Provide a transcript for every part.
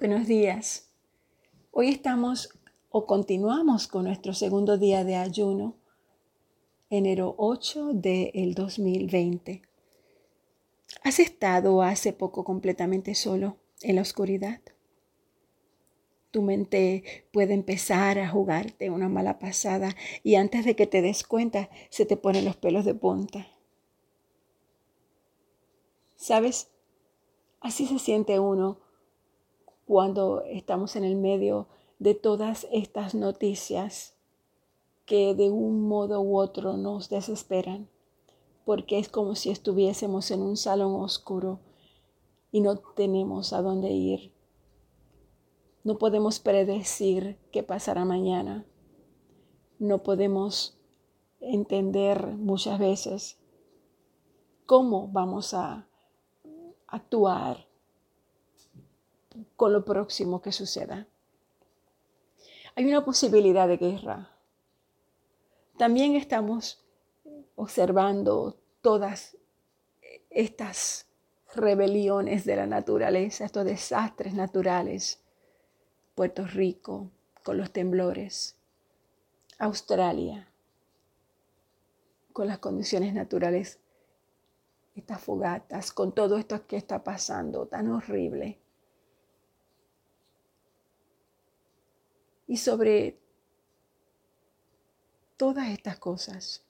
Buenos días. Hoy estamos o continuamos con nuestro segundo día de ayuno, enero 8 del 2020. ¿Has estado hace poco completamente solo en la oscuridad? Tu mente puede empezar a jugarte una mala pasada y antes de que te des cuenta se te ponen los pelos de punta. ¿Sabes? Así se siente uno cuando estamos en el medio de todas estas noticias que de un modo u otro nos desesperan, porque es como si estuviésemos en un salón oscuro y no tenemos a dónde ir. No podemos predecir qué pasará mañana. No podemos entender muchas veces cómo vamos a actuar con lo próximo que suceda. Hay una posibilidad de guerra. También estamos observando todas estas rebeliones de la naturaleza, estos desastres naturales. Puerto Rico con los temblores, Australia con las condiciones naturales, estas fogatas, con todo esto que está pasando tan horrible. Y sobre todas estas cosas,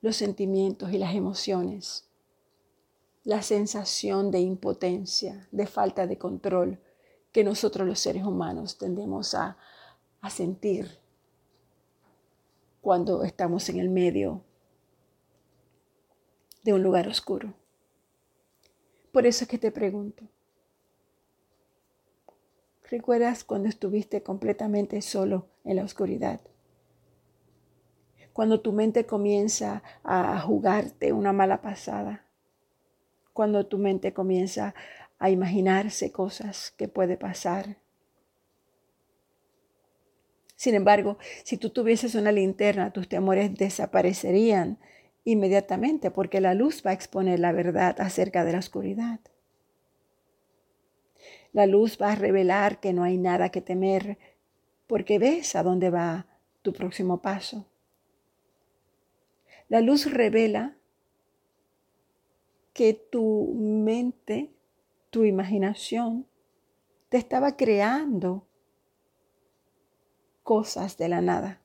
los sentimientos y las emociones, la sensación de impotencia, de falta de control que nosotros los seres humanos tendemos a, sentir cuando estamos en el medio de un lugar oscuro. Por eso es que te pregunto, ¿Recuerdas cuando estuviste completamente solo en la oscuridad? Cuando tu mente comienza a jugarte una mala pasada. Cuando tu mente comienza a imaginarse cosas que puede pasar. Sin embargo, si tú tuvieses una linterna, tus temores desaparecerían inmediatamente porque la luz va a exponer la verdad acerca de la oscuridad. La luz va a revelar que no hay nada que temer porque ves a dónde va tu próximo paso. La luz revela que tu mente, tu imaginación, te estaba creando cosas de la nada.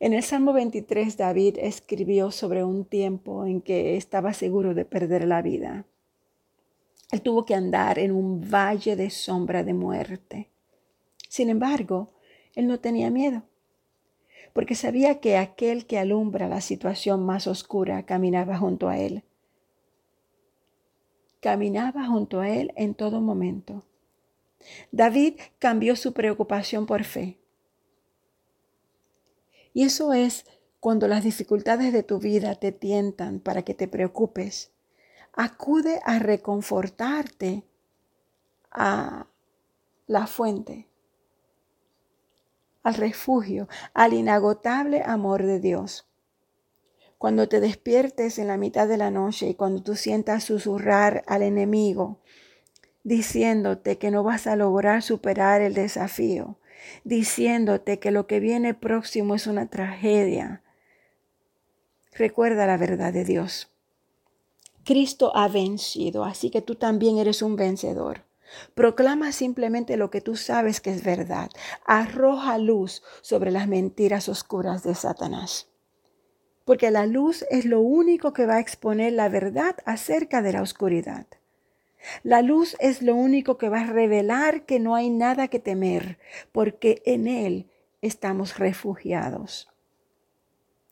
En el Salmo 23, David escribió sobre un tiempo en que estaba seguro de perder la vida. Él tuvo que andar en un valle de sombra de muerte. Sin embargo, él no tenía miedo, porque sabía que aquel que alumbra la situación más oscura caminaba junto a él. Caminaba junto a él en todo momento. David cambió su preocupación por fe. Y eso es cuando las dificultades de tu vida te tientan para que te preocupes acude a reconfortarte a la fuente, al refugio, al inagotable amor de Dios. Cuando te despiertes en la mitad de la noche y cuando tú sientas susurrar al enemigo, diciéndote que no vas a lograr superar el desafío, diciéndote que lo que viene próximo es una tragedia, recuerda la verdad de Dios. Cristo ha vencido, así que tú también eres un vencedor. Proclama simplemente lo que tú sabes que es verdad. Arroja luz sobre las mentiras oscuras de Satanás. Porque la luz es lo único que va a exponer la verdad acerca de la oscuridad. La luz es lo único que va a revelar que no hay nada que temer, porque en Él estamos refugiados.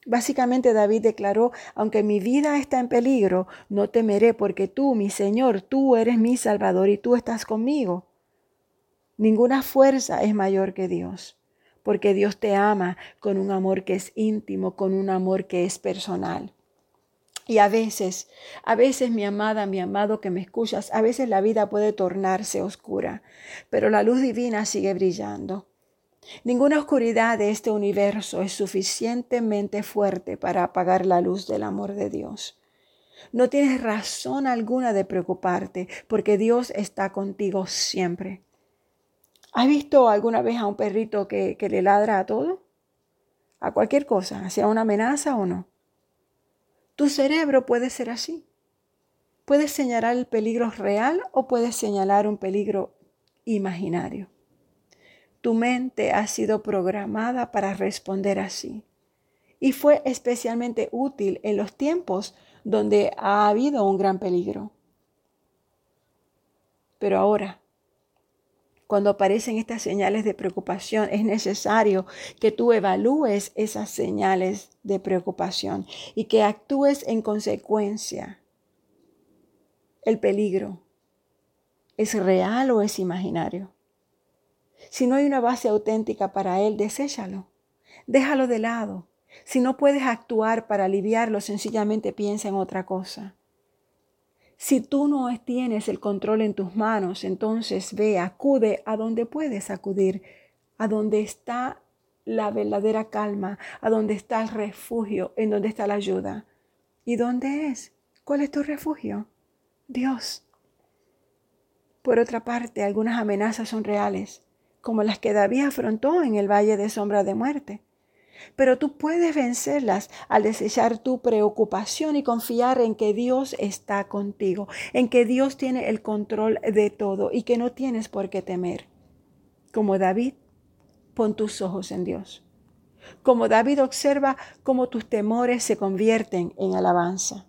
Básicamente David declaró, aunque mi vida está en peligro, no temeré porque tú, mi Señor, tú eres mi Salvador y tú estás conmigo. Ninguna fuerza es mayor que Dios, porque Dios te ama con un amor que es íntimo, con un amor que es personal. Y a veces, a veces mi amada, mi amado que me escuchas, a veces la vida puede tornarse oscura, pero la luz divina sigue brillando. Ninguna oscuridad de este universo es suficientemente fuerte para apagar la luz del amor de Dios. No tienes razón alguna de preocuparte porque Dios está contigo siempre. ¿Has visto alguna vez a un perrito que, le ladra a todo? A cualquier cosa, sea una amenaza o no. Tu cerebro puede ser así. Puedes señalar el peligro real o puedes señalar un peligro imaginario. Tu mente ha sido programada para responder así. Y fue especialmente útil en los tiempos donde ha habido un gran peligro. Pero ahora, cuando aparecen estas señales de preocupación, es necesario que tú evalúes esas señales de preocupación y que actúes en consecuencia. El peligro, ¿es real o es imaginario? Si no hay una base auténtica para él, deséchalo. Déjalo de lado. Si no puedes actuar para aliviarlo, sencillamente piensa en otra cosa. Si tú no tienes el control en tus manos, entonces ve, acude a donde puedes acudir, a donde está la verdadera calma, a donde está el refugio, en donde está la ayuda. ¿Y dónde es? ¿Cuál es tu refugio? Dios. Por otra parte, algunas amenazas son reales, como las que David afrontó en el valle de sombra de muerte. Pero tú puedes vencerlas al desechar tu preocupación y confiar en que Dios está contigo, en que Dios tiene el control de todo y que no tienes por qué temer. Como David, pon tus ojos en Dios. Como David observa cómo tus temores se convierten en alabanza.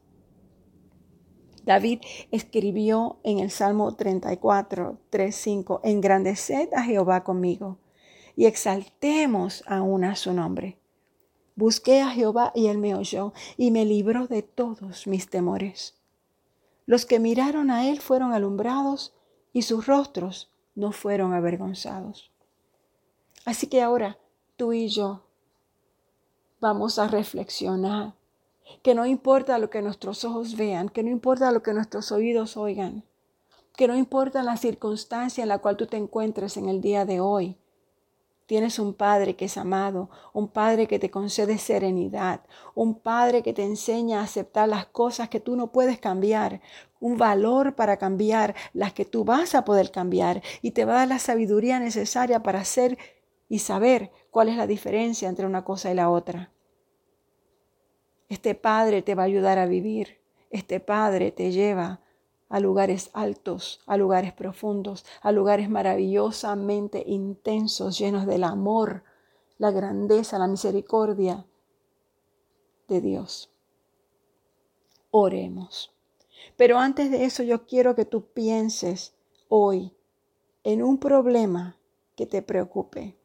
David escribió en el Salmo 34, 3, 5, engrandeced a Jehová conmigo y exaltemos aún a su nombre. Busqué a Jehová y él me oyó y me libró de todos mis temores. Los que miraron a él fueron alumbrados y sus rostros no fueron avergonzados. Así que ahora tú y yo vamos a reflexionar que no importa lo que nuestros ojos vean, que no importa lo que nuestros oídos oigan, que no importa la circunstancia en la cual tú te encuentres en el día de hoy, Tienes un Padre que es amado, un Padre que te concede serenidad, un Padre que te enseña a aceptar las cosas que tú no puedes cambiar, un valor para cambiar las que tú vas a poder cambiar y te va a dar la sabiduría necesaria para hacer y saber cuál es la diferencia entre una cosa y la otra. Este Padre te va a ayudar a vivir. Este Padre te lleva a lugares altos, a lugares profundos, a lugares maravillosamente intensos, llenos del amor, la grandeza, la misericordia de Dios. Oremos. Pero antes de eso yo quiero que tú pienses hoy en un problema que te preocupe.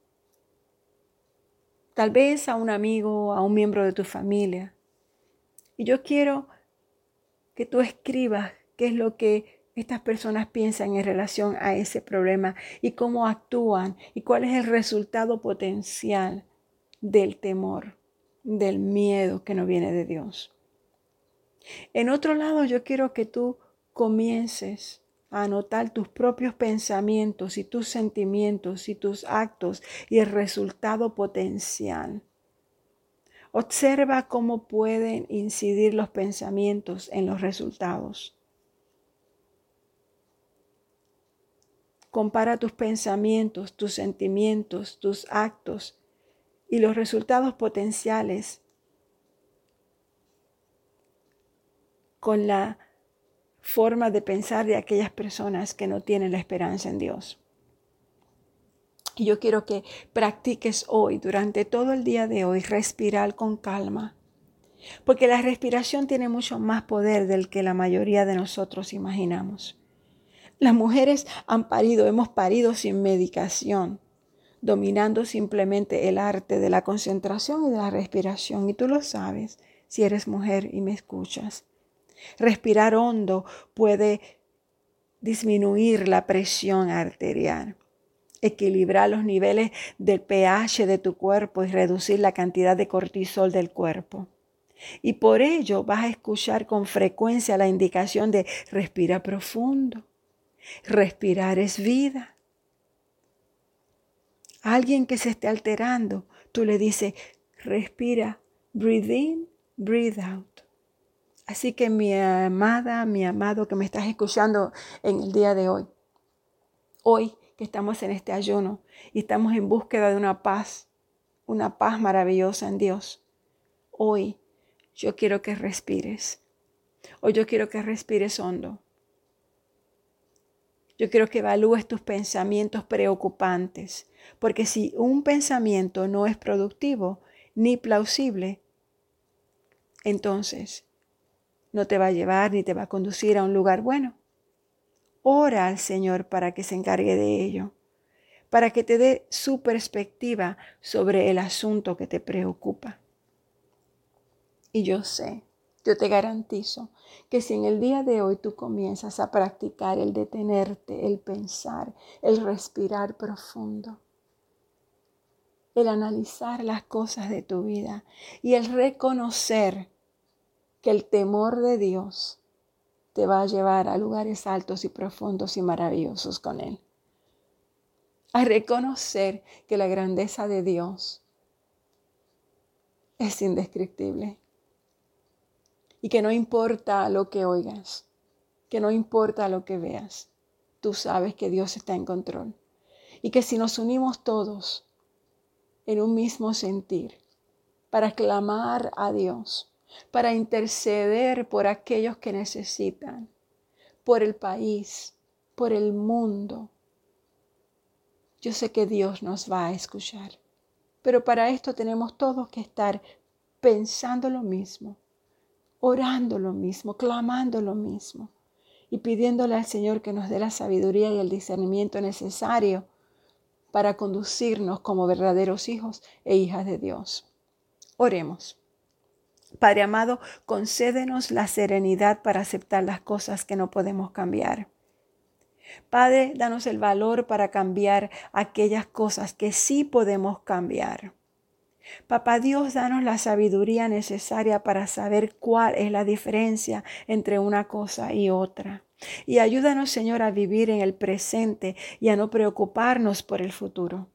Tal vez a un amigo, a un miembro de tu familia. Y yo quiero que tú escribas qué es lo que estas personas piensan en relación a ese problema y cómo actúan y cuál es el resultado potencial del temor, del miedo que no viene de Dios. En otro lado, yo quiero que tú comiences a anotar tus propios pensamientos y tus sentimientos y tus actos y el resultado potencial. Observa cómo pueden incidir los pensamientos en los resultados. Compara tus pensamientos, tus sentimientos, tus actos y los resultados potenciales con la forma de pensar de aquellas personas que no tienen la esperanza en Dios. Y yo quiero que practiques hoy, durante todo el día de hoy, respirar con calma. Porque la respiración tiene mucho más poder del que la mayoría de nosotros imaginamos. Las mujeres han parido, hemos parido sin medicación, dominando simplemente el arte de la concentración y de la respiración. Y tú lo sabes si eres mujer y me escuchas. Respirar hondo puede disminuir la presión arterial, equilibrar los niveles del pH de tu cuerpo y reducir la cantidad de cortisol del cuerpo. Y por ello vas a escuchar con frecuencia la indicación de respira profundo Respirar es vida. Alguien que se esté alterando, tú le dices, respira, breathe in, breathe out. Así que mi amada, mi amado que me estás escuchando en el día de hoy, hoy que estamos en este ayuno y estamos en búsqueda de una paz, una paz maravillosa en Dios, hoy yo quiero que respires. Hoy yo quiero que respires hondo. Yo quiero que evalúes tus pensamientos preocupantes, porque si un pensamiento no es productivo ni plausible, entonces no te va a llevar ni te va a conducir a un lugar bueno. Ora al Señor para que se encargue de ello, para que te dé su perspectiva sobre el asunto que te preocupa. Y yo sé yo te garantizo que si en el día de hoy tú comienzas a practicar el detenerte, el pensar, el respirar profundo, el analizar las cosas de tu vida y el reconocer que el temor de Dios te va a llevar a lugares altos y profundos y maravillosos con Él. A reconocer que la grandeza de Dios es indescriptible y que no importa lo que oigas, que no importa lo que veas, tú sabes que Dios está en control. Y que si nos unimos todos en un mismo sentir para clamar a Dios, para interceder por aquellos que necesitan, por el país, por el mundo, yo sé que Dios nos va a escuchar. Pero para esto tenemos todos que estar pensando lo mismo, orando lo mismo, clamando lo mismo y pidiéndole al Señor que nos dé la sabiduría y el discernimiento necesario para conducirnos como verdaderos hijos e hijas de Dios. Oremos. Padre amado, concédenos la serenidad para aceptar las cosas que no podemos cambiar. Padre, danos el valor para cambiar aquellas cosas que sí podemos cambiar. Papá Dios, danos la sabiduría necesaria para saber cuál es la diferencia entre una cosa y otra. Y ayúdanos, Señor, a vivir en el presente y a no preocuparnos por el futuro.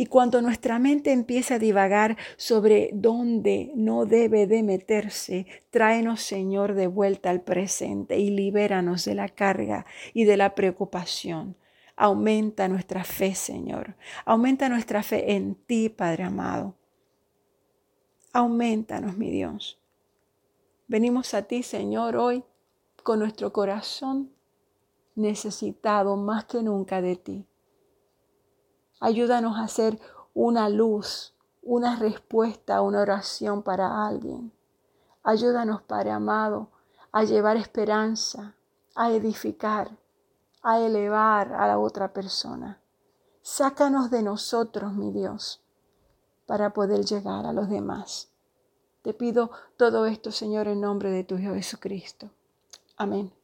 Y cuando nuestra mente empieza a divagar sobre dónde no debe de meterse, tráenos, Señor, de vuelta al presente y libéranos de la carga y de la preocupación. Aumenta nuestra fe, Señor. Aumenta nuestra fe en ti, Padre amado. Aumentanos, mi Dios. Venimos a ti, Señor, hoy con nuestro corazón necesitado más que nunca de ti. Ayúdanos a hacer una luz, una respuesta una oración para alguien. Ayúdanos, Padre amado, a llevar esperanza, a edificar a elevar a la otra persona. Sácanos de nosotros, mi Dios, para poder llegar a los demás. Te pido todo esto, Señor, en nombre de tu Hijo Jesucristo. Amén.